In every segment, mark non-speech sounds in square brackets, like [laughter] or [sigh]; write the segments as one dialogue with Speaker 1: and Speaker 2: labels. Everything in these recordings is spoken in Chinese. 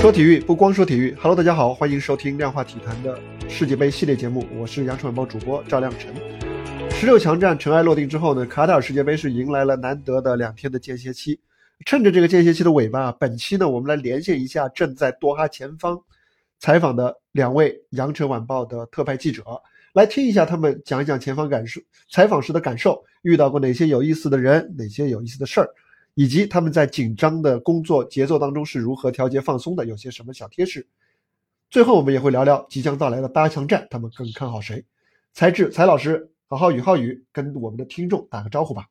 Speaker 1: 说体育不光说体育，Hello，大家好，欢迎收听量化体坛的世界杯系列节目，我是羊城晚报主播赵亮晨。十六强战尘埃落定之后呢，卡塔尔世界杯是迎来了难得的两天的间歇期。趁着这个间歇期的尾巴，本期呢，我们来连线一下正在多哈前方采访的两位羊城晚报的特派记者，来听一下他们讲一讲前方感受、采访时的感受，遇到过哪些有意思的人，哪些有意思的事儿。以及他们在紧张的工作节奏当中是如何调节放松的，有些什么小贴士。最后我们也会聊聊即将到来的八强战，他们更看好谁？才智才老师，好好宇浩宇，跟我们的听众打个招呼吧。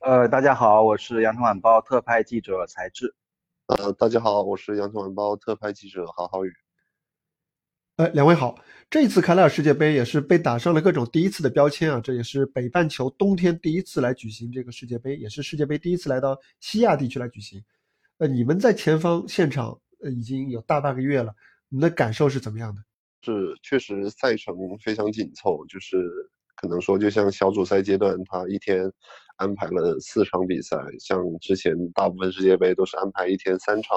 Speaker 2: 呃，大家好，我是羊城晚报特派记者才智。
Speaker 3: 呃，大家好，我是羊城晚报特派记者郝浩宇。
Speaker 1: 呃，两位好。这一次卡塔尔世界杯也是被打上了各种第一次的标签啊，这也是北半球冬天第一次来举行这个世界杯，也是世界杯第一次来到西亚地区来举行。呃，你们在前方现场呃已经有大半个月了，你们的感受是怎么样的？
Speaker 3: 是，确实赛程非常紧凑，就是可能说就像小组赛阶段，他一天安排了四场比赛，像之前大部分世界杯都是安排一天三场，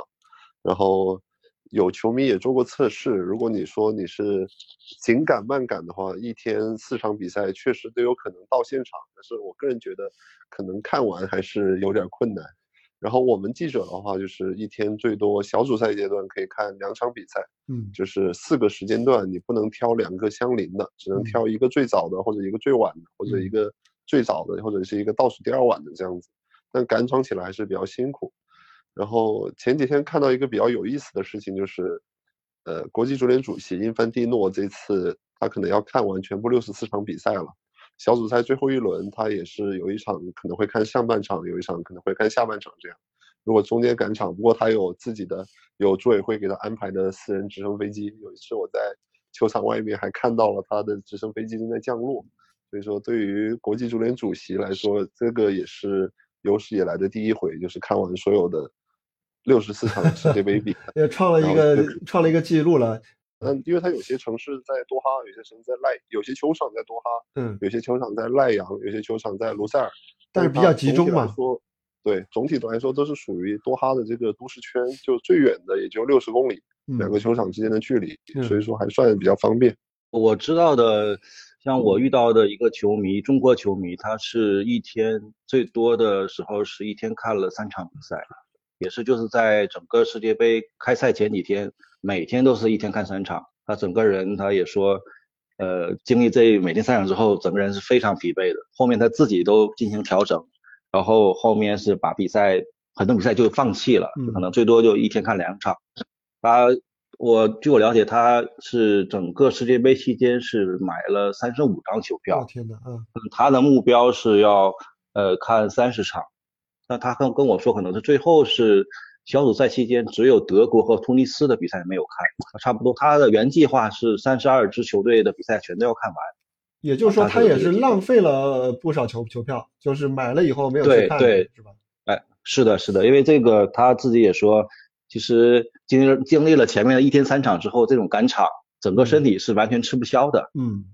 Speaker 3: 然后。有球迷也做过测试，如果你说你是紧赶慢赶的话，一天四场比赛确实都有可能到现场。但是我个人觉得，可能看完还是有点困难。然后我们记者的话，就是一天最多小组赛阶段可以看两场比赛，嗯，就是四个时间段，你不能挑两个相邻的，只能挑一个最早的，或者一个最晚的，或者一个最早的，或者是一个倒数第二晚的这样子。但赶场起来还是比较辛苦。然后前几天看到一个比较有意思的事情，就是，呃，国际足联主席因凡蒂诺这次他可能要看完全部六十四场比赛了，小组赛最后一轮他也是有一场可能会看上半场，有一场可能会看下半场这样。如果中间赶场，不过他有自己的有组委会给他安排的私人直升飞机，有一次我在球场外面还看到了他的直升飞机正在降落，所以说对于国际足联主席来说，这个也是有史以来的第一回，就是看完所有的。六十四场世界杯比赛，[laughs]
Speaker 1: 也创了一个创了一个记录了。
Speaker 3: 嗯，因为他有些城市在多哈，有些城市在赖，有些球场在多哈，嗯，有些球场在赖阳，有些球场在卢塞尔，
Speaker 1: 但是比较集中嘛。
Speaker 3: 说，对，总体来说都是属于多哈的这个都市圈，就最远的也就六十公里，两个球场之间的距离，所以说还算比较方便。
Speaker 2: 我知道的，像我遇到的一个球迷，中国球迷，他是一天最多的时候是一天看了三场比赛。也是就是在整个世界杯开赛前几天，每天都是一天看三场。他整个人他也说，呃，经历这每天三场之后，整个人是非常疲惫的。后面他自己都进行调整，然后后面是把比赛很多比赛就放弃了，可能最多就一天看两场。他我据我了解，他是整个世界杯期间是买了三十五张球票。
Speaker 1: 天呐，嗯，
Speaker 2: 他的目标是要呃看三十场。那他跟跟我说，可能是最后是小组赛期间只有德国和突尼斯的比赛没有看，差不多他的原计划是三十二支球队的比赛全都要看完。
Speaker 1: 也就是说，他也是浪费了不少球球票，就是买了以后没有去看，是吧？
Speaker 2: 哎，是的，是的，因为这个他自己也说，其实经历经历了前面的一天三场之后，这种赶场，整个身体是完全吃不消的。
Speaker 1: 嗯。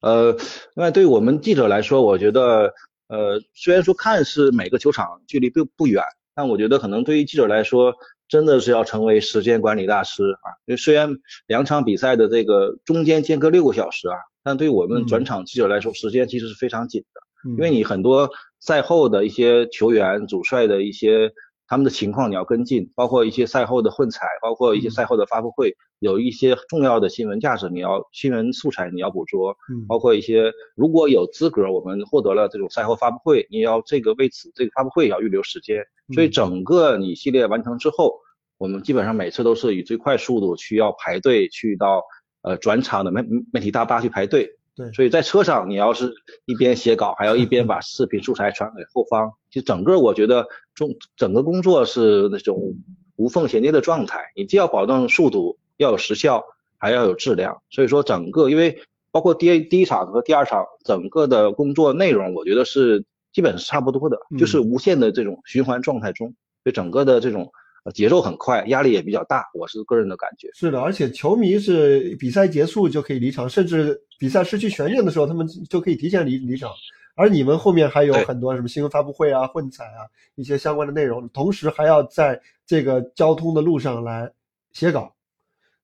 Speaker 2: 呃，那对于我们记者来说，我觉得。呃，虽然说看似每个球场距离并不远，但我觉得可能对于记者来说，真的是要成为时间管理大师啊。因为虽然两场比赛的这个中间间隔六个小时啊，但对我们转场记者来说，时间其实是非常紧的。因为你很多赛后的一些球员、主帅的一些。他们的情况你要跟进，包括一些赛后的混采，包括一些赛后的发布会，有一些重要的新闻价值，你要新闻素材你要捕捉，包括一些如果有资格，我们获得了这种赛后发布会，你要这个为此这个发布会也要预留时间，所以整个你系列完成之后，我们基本上每次都是以最快速度去要排队去到呃转场的媒媒体大巴去排队。
Speaker 1: 对，
Speaker 2: 所以在车上，你要是一边写稿，还要一边把视频素材传给后方，就整个我觉得中整个工作是那种无缝衔接的状态。你既要保证速度，要有时效，还要有质量。所以说整个，因为包括第第一场和第二场，整个的工作内容，我觉得是基本是差不多的，就是无限的这种循环状态中，就整个的这种。节奏很快，压力也比较大，我是个人的感觉。
Speaker 1: 是的，而且球迷是比赛结束就可以离场，甚至比赛失去悬念的时候，他们就可以提前离离场。而你们后面还有很多什么新闻发布会啊、混采啊一些相关的内容，同时还要在这个交通的路上来写稿。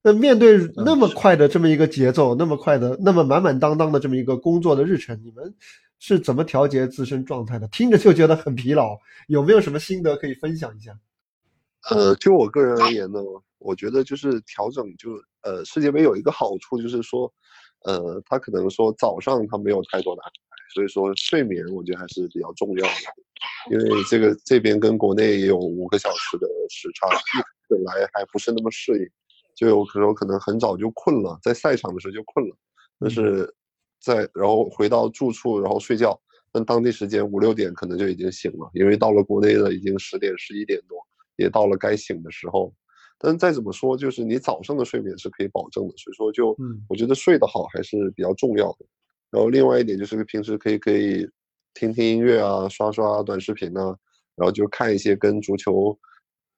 Speaker 1: 那面对那么快的这么一个节奏，那么快的、那么满满当当的这么一个工作的日程，你们是怎么调节自身状态的？听着就觉得很疲劳，有没有什么心得可以分享一下？
Speaker 3: 呃，就我个人而言呢，我觉得就是调整就，呃，世界杯有一个好处就是说，呃，它可能说早上他没有太多的安排，所以说睡眠我觉得还是比较重要的，因为这个这边跟国内也有五个小时的时差，本来还不是那么适应，就有时候可能很早就困了，在赛场的时候就困了，但是在然后回到住处然后睡觉，但当地时间五六点可能就已经醒了，因为到了国内的已经十点十一点多。也到了该醒的时候，但是再怎么说，就是你早上的睡眠是可以保证的，所以说就
Speaker 1: 嗯
Speaker 3: 我觉得睡得好还是比较重要的。然后另外一点就是平时可以可以听听音乐啊，刷刷短视频啊，然后就看一些跟足球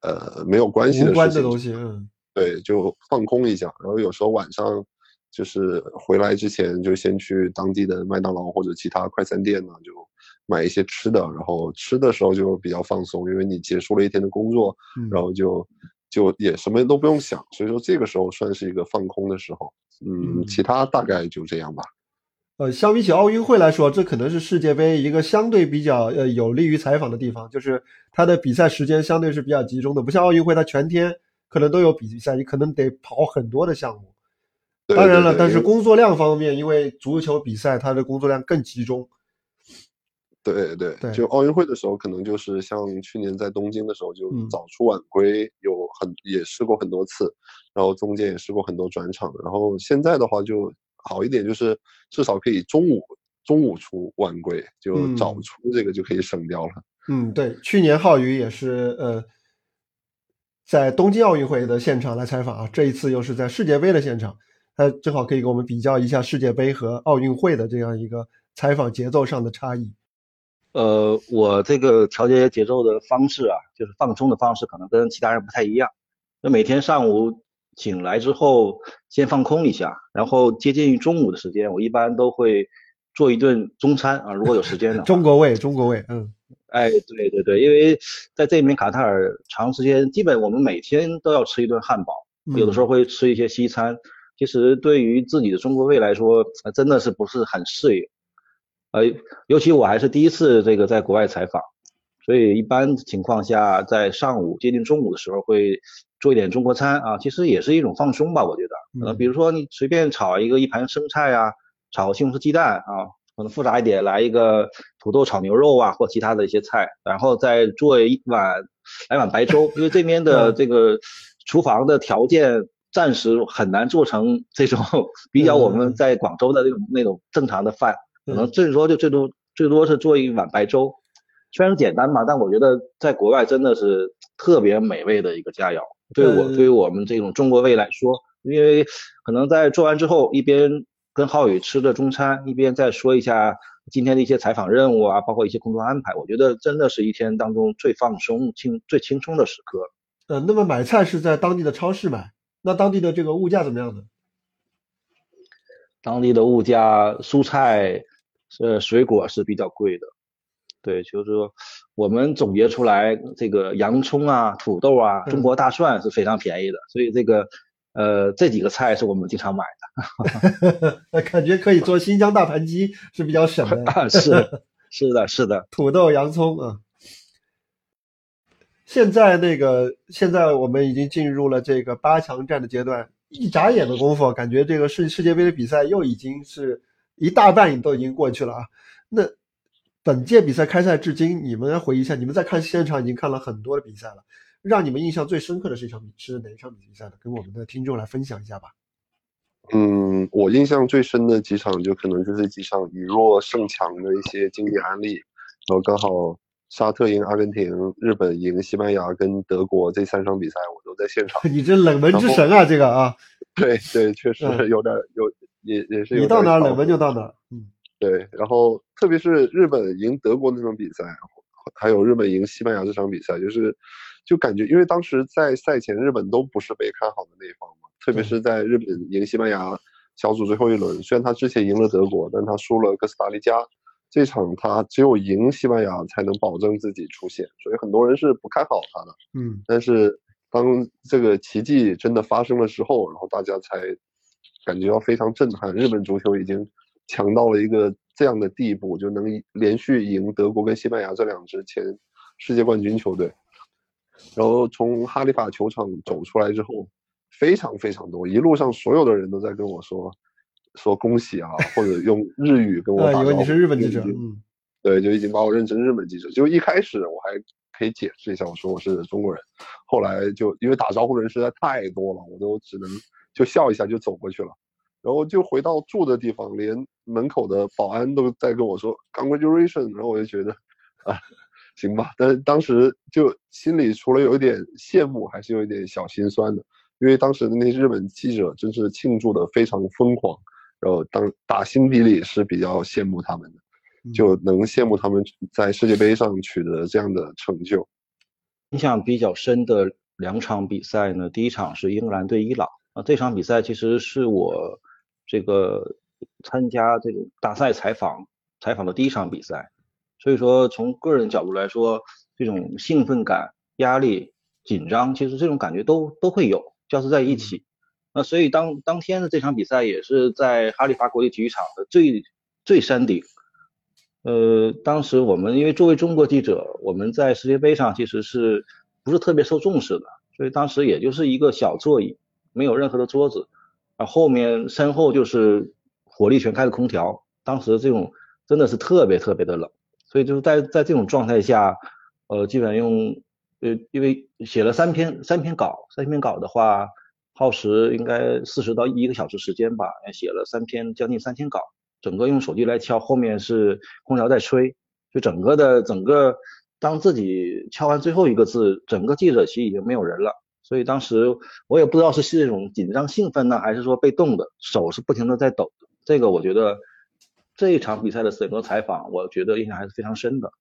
Speaker 3: 呃没有关系的
Speaker 1: 无关的东西，嗯
Speaker 3: 对，就放空一下。然后有时候晚上就是回来之前就先去当地的麦当劳或者其他快餐店呢，就买一些吃的，然后吃的时候就比较放松，因为你结束了一天的工作，
Speaker 1: 嗯，
Speaker 3: 然后就就也什么都不用想，所以说这个时候算是一个放空的时候。嗯，
Speaker 1: 嗯
Speaker 3: 其他大概就这样吧。
Speaker 1: 呃，相比起奥运会来说，这可能是世界杯一个相对比较呃有利于采访的地方，就是它的比赛时间相对是比较集中的，不像奥运会它全天可能都有比赛，你可能得跑很多的项目。当然了，但是工作量方面，因为足球比赛它的工作量更集中。
Speaker 3: 对对
Speaker 1: 对
Speaker 3: 就奥运会的时候，可能就是像去年在东京的时候，就
Speaker 1: 嗯
Speaker 3: 早出晚归，有很也试过很多次，然后中间也试过很多转场，然后现在的话就好一点，就是至少可以中午中午出晚归，就早
Speaker 1: 嗯
Speaker 3: 出这个就可以省掉了。
Speaker 1: 嗯，对，去年浩宇也是呃，在东京奥运会的现场来采访啊，这一次又是在世界杯的现场，他正好可以给我们比较一下世界杯和奥运会的这样一个采访节奏上的差异。
Speaker 2: 呃，我这个调节节奏的方式啊，就是放松的方式，可能跟其他人不太一样。那每天上午醒来之后，先放空一下，然后接近于中午的时间，我一般都会做一顿中餐啊，如果有时间的话。[laughs]
Speaker 1: 中国胃，中国胃，嗯
Speaker 2: 哎，对对对，因为在这边卡塔尔长时间，基本我们每天都要吃一顿汉堡，有的时候会吃一些西餐。其实对于自己的中国胃来说，呃真的是不是很适应。呃，尤其我还是第一次这个在国外采访，所以一般情况下在上午接近中午的时候会做一点中国餐啊，其实也是一种放松吧，我觉得。呃，
Speaker 1: 嗯
Speaker 2: 比如说你随便炒一个一盘生菜啊，炒西红柿鸡蛋啊，可能复杂一点，来一个土豆炒牛肉啊，或其他的一些菜，然后再做一碗来碗白粥，因为这边的
Speaker 1: 嗯。
Speaker 2: 这个厨房的条件暂时很难做成这种 [laughs] 比较我们在广州的那种那种正常的饭，可能最多就最多最多是做一碗白粥，虽然简单嘛，但我觉得在国外真的是特别美味的一个佳肴。对我
Speaker 1: 呃
Speaker 2: 对于我们这种中国胃来说，因为可能在做完之后，一边跟浩宇吃着中餐，一边再说一下今天的一些采访任务啊，包括一些工作安排，我觉得真的是一天当中最放松、轻最轻松的时刻。
Speaker 1: 呃，那么买菜是在当地的超市买，那当地的这个物价怎么样呢？
Speaker 2: 当地的物价，蔬菜、呃水果是比较贵的。对，就是说我们总结出来，这个洋葱啊、土豆啊、
Speaker 1: 嗯
Speaker 2: 中国大蒜是非常便宜的，所以这个呃这几个菜是我们经常买的 [laughs]
Speaker 1: 那感觉可以做新疆大盘鸡，是比较省的。
Speaker 2: 的。是是的，是的。
Speaker 1: 土豆、洋葱啊。现在那个，现在我们已经进入了这个八强战的阶段，一眨眼的功夫，感觉这个世世界杯的比赛又已经是一大半都已经过去了啊。那本届比赛开赛至今，你们来回忆一下，你们在看现场已经看了很多的比赛了，让你们印象最深刻的是一场比是哪一场比赛呢？跟我们的听众来分享一下吧。
Speaker 3: 嗯，我印象最深的几场就可能就是几场以弱胜强的一些经典案例，然后刚好沙特赢阿根廷、日本赢西班牙跟德国这三场比赛我都在现场。[laughs]
Speaker 1: 你这冷门之神啊，这个啊，
Speaker 3: 对对，确实
Speaker 1: 嗯
Speaker 3: 有点有也也是有
Speaker 1: 你到哪儿冷门就到哪儿。嗯
Speaker 3: 对，然后特别是日本赢德国那场比赛，还有日本赢西班牙这场比赛，就是就感觉，因为当时在赛前日本都不是被看好的那一方嘛，特别是在日本赢西班牙小组最后一轮，虽然他之前赢了德国，但他输了哥斯达黎加，这场他只有赢西班牙才能保证自己出线，所以很多人是不看好他的。
Speaker 1: 嗯，
Speaker 3: 但是当这个奇迹真的发生了之后，然后大家才感觉到非常震撼。日本足球已经强到了一个这样的地步，就能连续赢德国跟西班牙这两支前世界冠军球队。然后从哈利法球场走出来之后，非常非常多，一路上所有的人都在跟我说。说恭喜啊，或者 [laughs] 用日语跟我打招呼。
Speaker 1: 你是日本记者，嗯，
Speaker 3: 对，就已经把我认成日本记者。就一开始我还可以解释一下，我说我是中国人。后来就因为打招呼的人实在太多了，我都只能就笑一下就走过去了。然后就回到住的地方，连门口的保安都在跟我说 congratulation。然后我就觉得啊，行吧。但是当时就心里除了有一点羡慕，还是有一点小心酸的，因为当时的那些日本记者真是庆祝的非常疯狂。然后当打心底里是比较羡慕他们的，就能羡慕他们在世界杯上取得这样的成就。
Speaker 2: 印象比较深的两场比赛呢，第一场是英格兰对伊朗啊，这场比赛其实是我这个参加这种大赛采访采访的第一场比赛，所以说从个人角度来说，这种兴奋感、压力、紧张，其实这种感觉都都会有交织在一起。那所以当当天的这场比赛也是在哈利法国际体育场的最最山顶，呃，当时我们因为作为中国记者，我们在世界杯上其实是不是特别受重视的，所以当时也就是一个小座椅，没有任何的桌子，啊，后面身后就是火力全开的空调，当时这种真的是特别特别的冷，所以就是在在这种状态下，呃，基本用呃，因为写了三篇三篇稿，三篇稿的话。耗时应该四十到一个小时时间吧，写了三篇将近三千稿，整个用手机来敲，后面是空调在吹，就整个的整个，当自己敲完最后一个字，整个记者席已经没有人了，所以当时我也不知道是是这种紧张兴奋呢，还是说被动的，手是不停的在抖的。这个我觉得这一场比赛的整个采访，我觉得印象还是非常深的。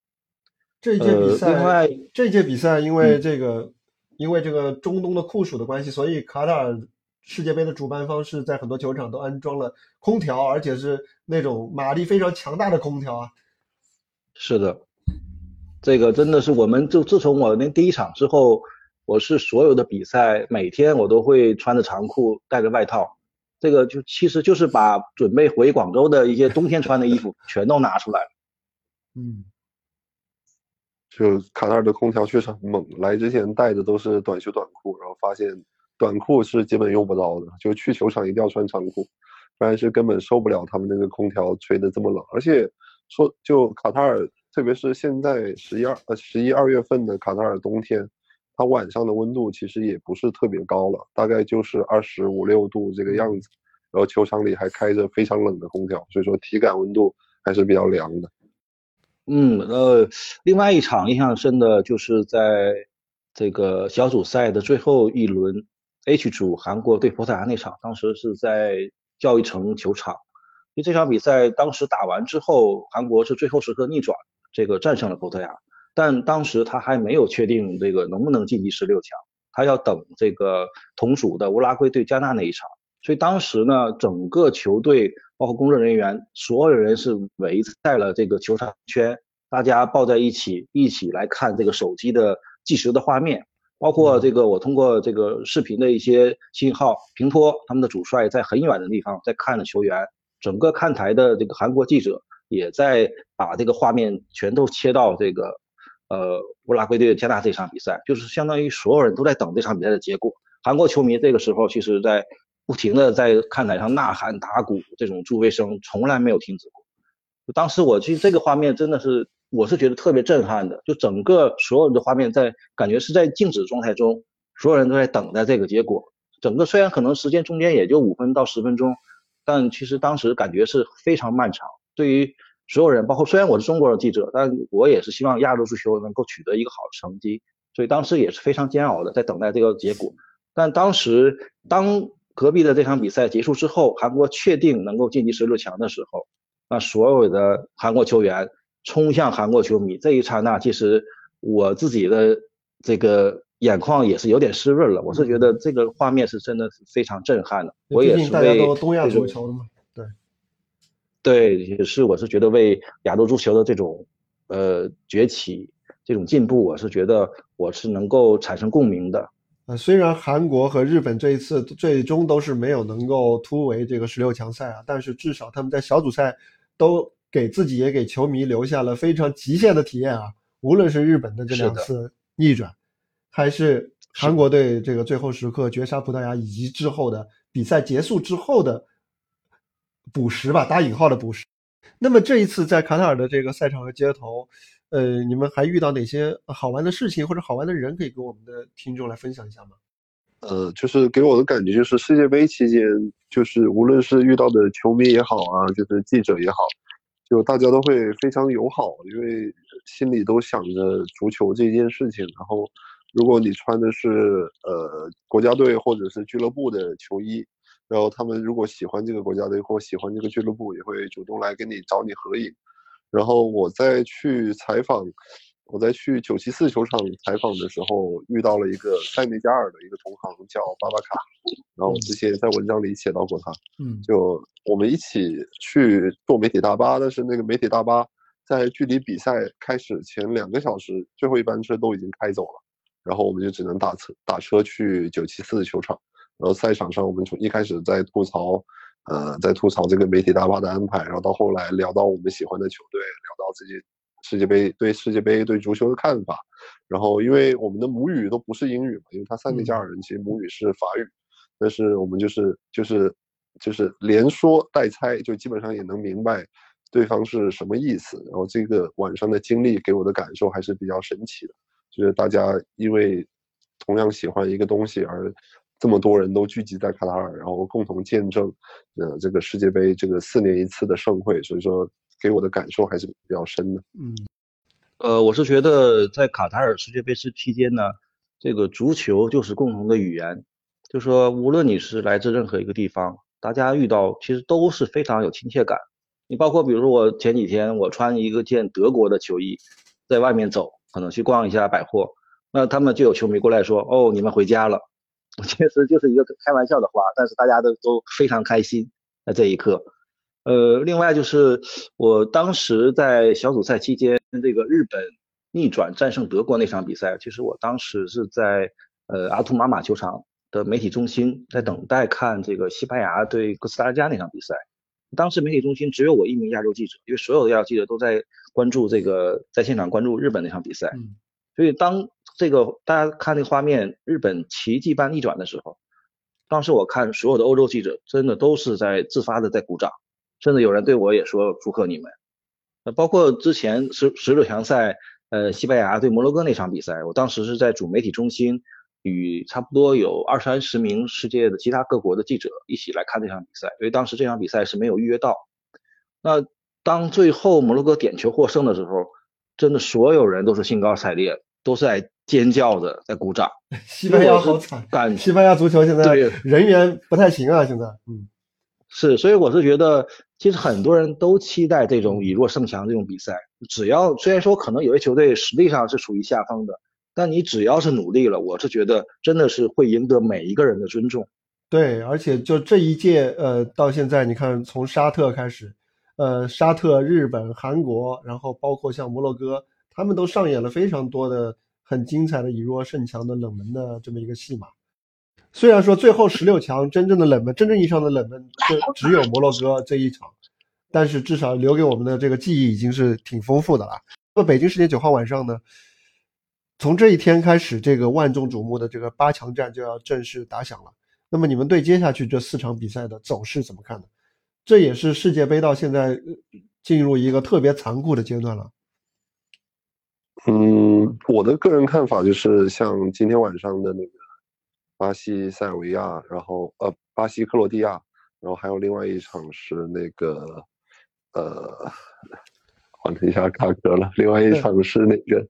Speaker 1: 这一届比赛，另外这届比赛因为这个。因为这个中东的酷暑的关系，所以卡塔尔世界杯的主办方是在很多球场都安装了空调，而且是那种马力非常强大的空调啊。
Speaker 2: 是的，这个真的是我们就自从我那第一场之后，我是所有的比赛每天我都会穿着长裤带着外套，这个就其实就是把准备回广州的一些冬天穿的衣服全都拿出来了。[laughs]
Speaker 1: 嗯。
Speaker 3: 就卡塔尔的空调确实很猛，来之前带的都是短袖短裤，然后发现短裤是基本用不着的，就去球场一定要穿长裤，不然是根本受不了他们那个空调吹的这么冷。而且说就卡塔尔，特别是现在十一二呃十一二月份的卡塔尔冬天，它晚上的温度其实也不是特别高了，大概就是二十五六度这个样子，然后球场里还开着非常冷的空调，所以说体感温度还是比较凉的。
Speaker 2: 嗯，呃，另外一场印象深的就是在这个小组赛的最后一轮，H 组韩国对葡萄牙那场，当时是在教育城球场。因为这场比赛当时打完之后，韩国是最后时刻逆转，这个战胜了葡萄牙。但当时他还没有确定这个能不能晋级十六强，他要等这个同组的乌拉圭对加纳那一场。所以当时呢，整个球队包括工作人员，所有人是围在了这个球场圈，大家抱在一起，一起来看这个手机的计时的画面。包括这个我通过这个视频的一些信号，平托他们的主帅在很远的地方在看着球员，整个看台的这个韩国记者也在把这个画面全都切到这个呃乌拉圭队加大这场比赛，就是相当于所有人都在等这场比赛的结果。韩国球迷这个时候其实在。不停的在看台上呐喊打鼓，这种助威声从来没有停止过。当时我其实这个画面真的是，我是觉得特别震撼的。就整个所有的画面在感觉是在静止状态中，所有人都在等待这个结果。整个虽然可能时间中间也就五分到十分钟，但其实当时感觉是非常漫长。对于所有人，包括虽然我是中国的记者，但我也是希望亚洲足球能够取得一个好的成绩。所以当时也是非常煎熬的，在等待这个结果。但当时当隔壁的这场比赛结束之后，韩国确定能够晋级十六强的时候，那所有的韩国球员冲向韩国球迷，这一刹那，其实我自己的这个眼眶也是有点湿润了。我是觉得这个画面是真的是非常震撼的。我也是
Speaker 1: 大家都东亚足球的嘛，对，
Speaker 2: 也是，我是觉得为亚洲足球的这种呃崛起、这种进步，我是觉得我是能够产生共鸣的。
Speaker 1: 呃，虽然韩国和日本这一次最终都是没有能够突围这个十六强赛啊，但是至少他们在小组赛都给自己也给球迷留下了非常极限的体验啊。无论是日本的这两次逆转，还是韩国队这个最后时刻绝杀葡萄牙，以及之后的比赛结束之后的补时吧，打引号的补时。那么这一次在卡塔尔的这个赛场和街头，呃，你们还遇到哪些好玩的事情或者好玩的人，可以跟我们的听众来分享一下吗？
Speaker 3: 呃，就是给我的感觉就是世界杯期间，就是无论是遇到的球迷也好啊，就是记者也好。就大家都会非常友好，因为心里都想着足球这件事情。然后，如果你穿的是呃国家队或者是俱乐部的球衣，然后他们如果喜欢这个国家队或喜欢这个俱乐部，也会主动来跟你找你合影。然后我再去采访。我在去九七四球场采访的时候，遇到了一个塞内加尔的一个同行，叫巴巴卡。然后我之前在文章里写到过他。嗯，就我们一起去坐媒体大巴，但是那个媒体大巴在距离比赛开始前两个小时，最后一班车都已经开走了。然后我们就只能打车打车去九七四球场。然后赛场上，我们从一开始在吐槽，呃，在吐槽这个媒体大巴的安排，然后到后来聊到我们喜欢的球队，聊到自己。世界杯对世界杯对足球的看法，然后因为我们的母语都不是英语嘛，因为他塞内加尔人其实母语是法语，但是我们就是就是就是连说带猜，就基本上也能明白对方是什么意思。然后这个晚上的经历给我的感受还是比较神奇的，就是大家因为同样喜欢一个东西而这么多人都聚集在卡塔尔，然后共同见证呃这个世界杯这个四年一次的盛会，所以说。给我的感受还是比较深的。
Speaker 2: 嗯，呃，我是觉得在卡塔尔世界杯期间呢，这个足球就是共同的语言，就说无论你是来自任何一个地方，大家遇到其实都是非常有亲切感。你包括比如说我前几天我穿一个件德国的球衣，在外面走，可能去逛一下百货，那他们就有球迷过来说：“哦，你们回家了。”其实就是一个开玩笑的话，但是大家都都非常开心在这一刻。呃，另外就是我当时在小组赛期间，这个日本逆转战胜德国那场比赛，其实我当时是在呃阿图玛马球场的媒体中心，在等待看这个西班牙对哥斯达黎加那场比赛。当时媒体中心只有我一名亚洲记者，因为所有的亚洲记者都在关注这个在现场关注日本那场比赛。所以当这个大家看那个画面，日本奇迹般逆转的时候，当时我看所有的欧洲记者真的都是在自发的在鼓掌。甚至有人对我也说祝贺你们，呃，包括之前十十六强赛，呃，西班牙对摩洛哥那场比赛，我当时是在主媒体中心，与差不多有二三十名世界的其他各国的记者一起来看这场比赛，因为当时这场比赛是没有预约到。那当最后摩洛哥点球获胜的时候，真的所有人都是兴高采烈，都是在尖叫着在鼓掌。[laughs]
Speaker 1: 西班牙好惨，感西班牙足球现在人员不太行啊，现在，嗯。
Speaker 2: 是，所以我是觉得，其实很多人都期待这种以弱胜强这种比赛。只要虽然说可能有些球队实力上是处于下风的，但你只要是努力了，我是觉得真的是会赢得每一个人的尊重。
Speaker 1: 对，而且就这一届，呃，到现在你看，从沙特开始，呃，沙特、日本、韩国，然后包括像摩洛哥，他们都上演了非常多的很精彩的以弱胜强的冷门的这么一个戏码。虽然说最后十六强真正的冷门，真正意义上的冷门就 [laughs] 只有摩洛哥这一场，但是至少留给我们的这个记忆已经是挺丰富的了。那么北京时间九号晚上呢，从这一天开始，这个万众瞩目的这个八强战就要正式打响了。那么你们对接下去这四场比赛的走势怎么看呢？这也是世界杯到现在进入一个特别残酷的阶段了。
Speaker 3: 嗯，我的个人看法就是，像今天晚上的那个。巴西、塞尔维亚，然后呃，巴西、克罗地亚，然后还有另外一场是那个，呃，换了一下卡壳了。另外一场是那个，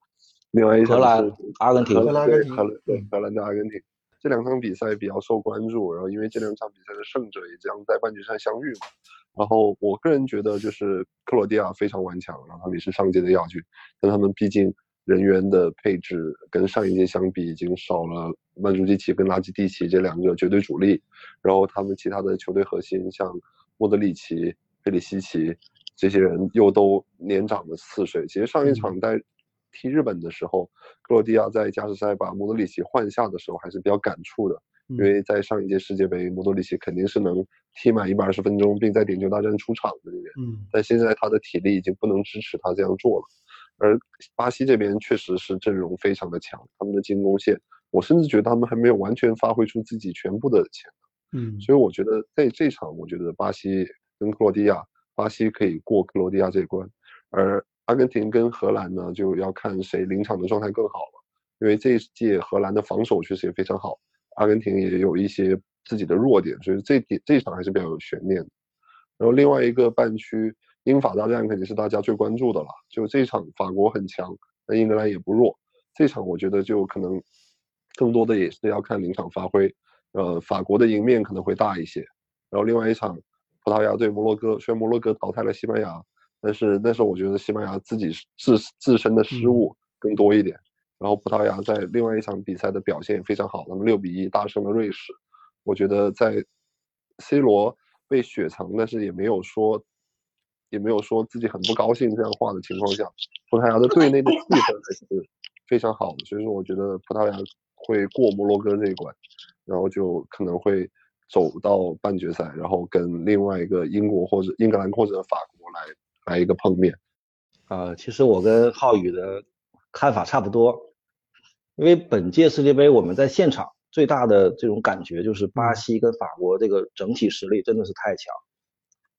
Speaker 3: 另外一场是
Speaker 2: 阿根廷，
Speaker 3: 荷兰对荷兰对荷兰对阿根廷。这两场比赛比较受关注，然后因为这两场比赛的胜者也将在半决赛相遇嘛。然后我个人觉得就是克罗地亚非常顽强，然后他们也是上届的亚军，但他们毕竟。人员的配置跟上一届相比，已经少了曼朱基奇跟拉基蒂奇这两个绝对主力，然后他们其他的球队核心，像莫德里奇、佩里西奇这些人又都年长了四岁。其实上一场在踢日本的时候，克罗地亚在加时赛把莫德里奇换下的时候还是比较感触的，因为在上一届世界杯，莫德里奇肯定是能踢满一百二十分钟，并在点球大战出场的人。嗯，但现在他的体力已经不能支持他这样做了。而巴西这边确实是阵容非常的强，他们的进攻线，我甚至觉得他们还没有完全发挥出自己全部的潜能。嗯，所以我觉得在这场，我觉得巴西跟克罗地亚，巴西可以过克罗地亚这关，而阿根廷跟荷兰呢，就要看谁临场的状态更好了。因为这一届荷兰的防守确实也非常好，阿根廷也有一些自己的弱点，所以这点这场还是比较有悬念的。然后另外一个半区。英法大战肯定是大家最关注的了。就这场，法国很强，那英格兰也不弱。这场我觉得就可能更多的也是要看临场发挥。呃，法国的赢面可能会大一些。然后另外一场，葡萄牙对摩洛哥，虽然摩洛哥淘汰了西班牙，但是那时候我觉得西班牙自己自自身的失误更多一点。然后葡萄牙在另外一场比赛的表现也非常好，他们六比一大胜了瑞士。我觉得在 C 罗被雪藏，但是也没有说。也没有说自己很不高兴这样话的情况下，葡萄牙的队内的气氛还是非常好的，所以说我觉得葡萄牙会过摩洛哥这一关，然后就可能会走到半决赛，然后跟另外一个英国或者英格兰或者法国来来一个碰面。
Speaker 2: 啊，其实我跟浩宇的看法差不多，因为本届世界杯我们在现场最大的这种感觉就是巴西跟法国这个整体实力真的是太强。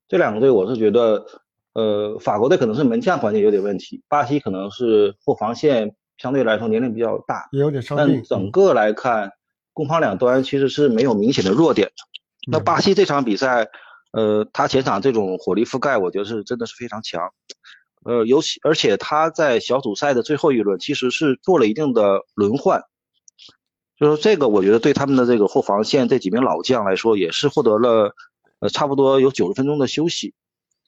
Speaker 2: 这两个队，我是觉得，呃，法国队可能是门将环节有点问题，巴西可能是后防线相对来说年龄比较大，
Speaker 1: 也有点伤
Speaker 2: 病。但整个来看，攻防两端其实是没有明显的弱点。那巴西这场比赛，呃，他前场这种火力覆盖，我觉得是真的是非常强。呃，尤其而且他在小组赛的最后一轮其实是做了一定的轮换，就是这个我觉得对他们的这个后防线这几名老将来说，也是获得了。呃，差不多有九十分钟的休息，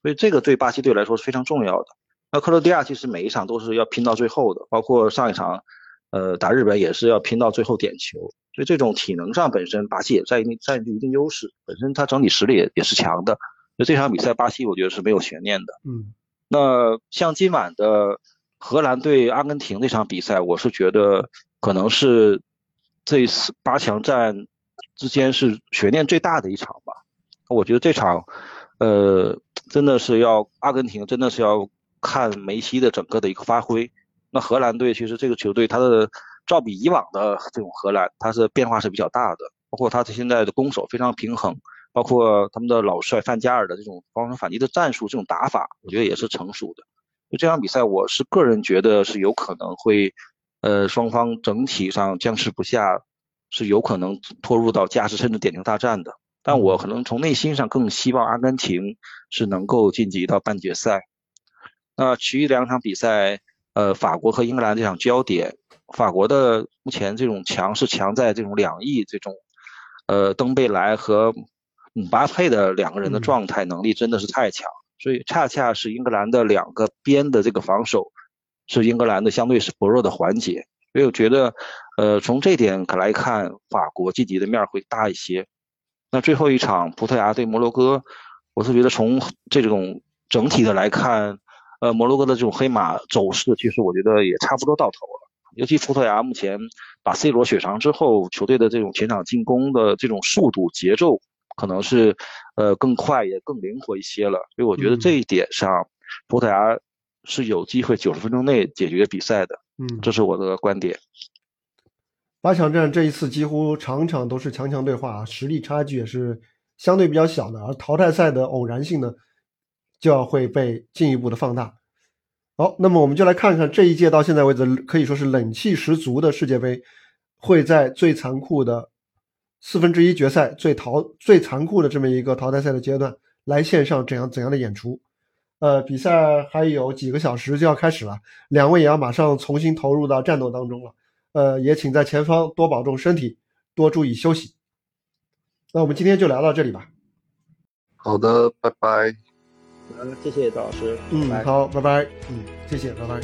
Speaker 2: 所以这个对巴西队来说是非常重要的。那克罗地亚其实每一场都是要拼到最后的，包括上一场，呃，打日本也是要拼到最后点球。所以这种体能上本身巴西也占一定占据一定优势，本身它整体实力也也是强的。就这场比赛，巴西我觉得是没有悬念的。
Speaker 1: 嗯。
Speaker 2: 那像今晚的荷兰对阿根廷那场比赛，我是觉得可能是这一次八强战之间是悬念最大的一场吧。我觉得这场，呃，真的是要阿根廷，真的是要看梅西的整个的一个发挥。那荷兰队其实这个球队，它的照比以往的这种荷兰，它是变化是比较大的。包括他现在的攻守非常平衡，包括他们的老帅范加尔的这种防守反击的战术，这种打法，我觉得也是成熟的。就这场比赛，我是个人觉得是有可能会，呃，双方整体上僵持不下，是有可能拖入到加时甚至点球大战的。但我可能从内心上更希望阿根廷是能够晋级到半决赛。那其余两场比赛，呃，法国和英格兰这场焦点，法国的目前这种强是强在这种两翼这种，呃，登贝莱和姆巴佩的两个人的状态能力真的是太强，所以恰恰是英格兰的两个边的这个防守是英格兰的相对是薄弱的环节。所以我觉得，呃，从这点可来看，法国晋级的面会大一些。那最后一场葡萄牙对摩洛哥，我是觉得从这种整体的来看，呃，摩洛哥的这种黑马走势，其实我觉得也差不多到头了。尤其葡萄牙目前把 C 罗雪藏之后，球队的这种前场进攻的这种速度节奏，可能是呃更快也更灵活一些了。所以我觉得这一点上，葡萄牙是有机会九十分钟内解决比赛的。
Speaker 1: 嗯，
Speaker 2: 这是我的观点。
Speaker 1: 八强战这一次几乎场场都是强强对话，实力差距也是相对比较小的，而淘汰赛的偶然性呢，就要会被进一步的放大。好，那么我们就来看看这一届到现在为止可以说是冷气十足的世界杯，会在最残酷的四分之一决赛、最淘最残酷的这么一个淘汰赛的阶段来献上怎样怎样的演出。呃，比赛还有几个小时就要开始了，两位也要马上重新投入到战斗当中了。呃，也请在前方多保重身体，多注意休息。那我们今天就聊到这里吧。
Speaker 3: 好的，拜拜。
Speaker 2: 嗯，谢谢赵老师。
Speaker 1: 嗯，好，拜拜。嗯，谢谢，拜拜。